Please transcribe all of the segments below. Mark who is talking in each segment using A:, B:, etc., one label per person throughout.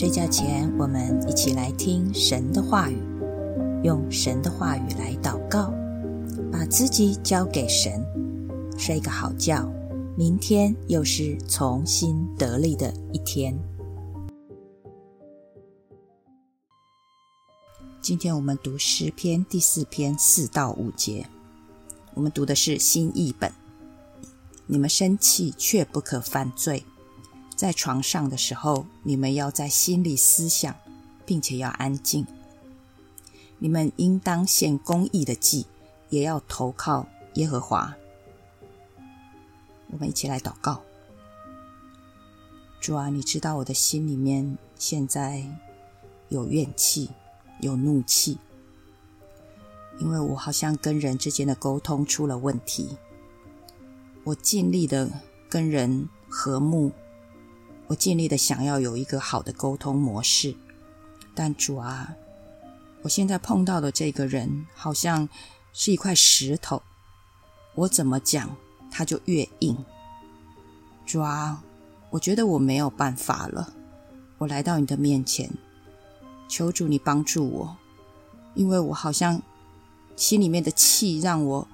A: 睡觉前，我们一起来听神的话语，用神的话语来祷告，把自己交给神，睡个好觉。明天又是重新得力的一天。今天我们读诗篇第四篇四到五节，我们读的是新译本。你们生气却不可犯罪。在床上的时候，你们要在心里思想，并且要安静。你们应当献公义的祭，也要投靠耶和华。我们一起来祷告：主啊，你知道我的心里面现在有怨气，有怒气，因为我好像跟人之间的沟通出了问题。我尽力的跟人和睦。我尽力的想要有一个好的沟通模式，但主啊，我现在碰到的这个人好像是一块石头，我怎么讲他就越硬。主啊，我觉得我没有办法了，我来到你的面前，求主你帮助我，因为我好像心里面的气让我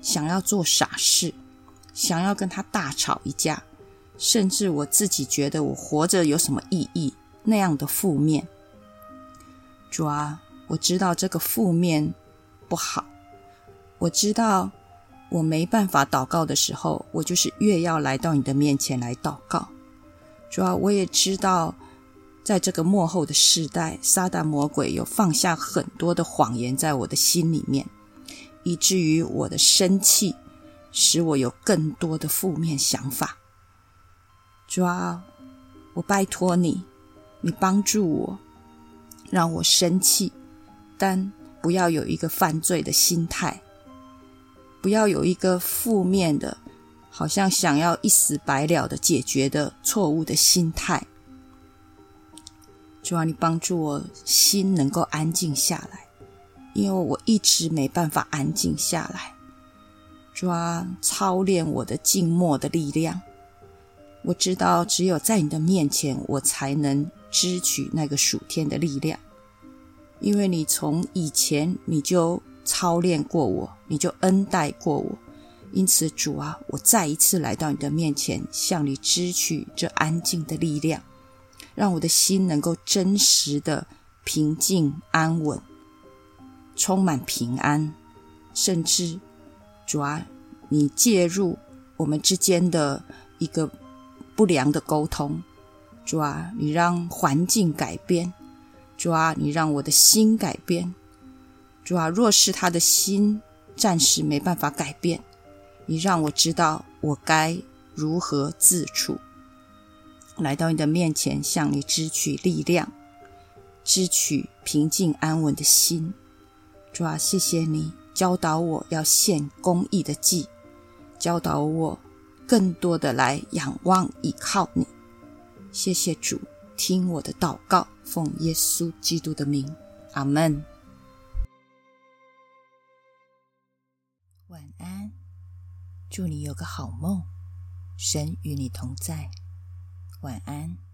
A: 想要做傻事，想要跟他大吵一架。甚至我自己觉得我活着有什么意义？那样的负面，主啊，我知道这个负面不好。我知道我没办法祷告的时候，我就是越要来到你的面前来祷告。主啊，我也知道，在这个幕后的时代，撒旦魔鬼有放下很多的谎言在我的心里面，以至于我的生气使我有更多的负面想法。主啊，我拜托你，你帮助我，让我生气，但不要有一个犯罪的心态，不要有一个负面的，好像想要一死百了的解决的错误的心态。主啊，你帮助我心能够安静下来，因为我一直没办法安静下来。主啊，操练我的静默的力量。我知道，只有在你的面前，我才能支取那个属天的力量。因为你从以前你就操练过我，你就恩待过我。因此，主啊，我再一次来到你的面前，向你支取这安静的力量，让我的心能够真实的平静安稳，充满平安。甚至，主啊，你介入我们之间的一个。不良的沟通，主啊，你让环境改变；主啊，你让我的心改变；主啊，若是他的心暂时没办法改变，你让我知道我该如何自处。来到你的面前，向你支取力量，支取平静安稳的心。主啊，谢谢你教导我要献公义的祭，教导我。更多的来仰望依靠你，谢谢主，听我的祷告，奉耶稣基督的名，阿门。晚安，祝你有个好梦，神与你同在，晚安。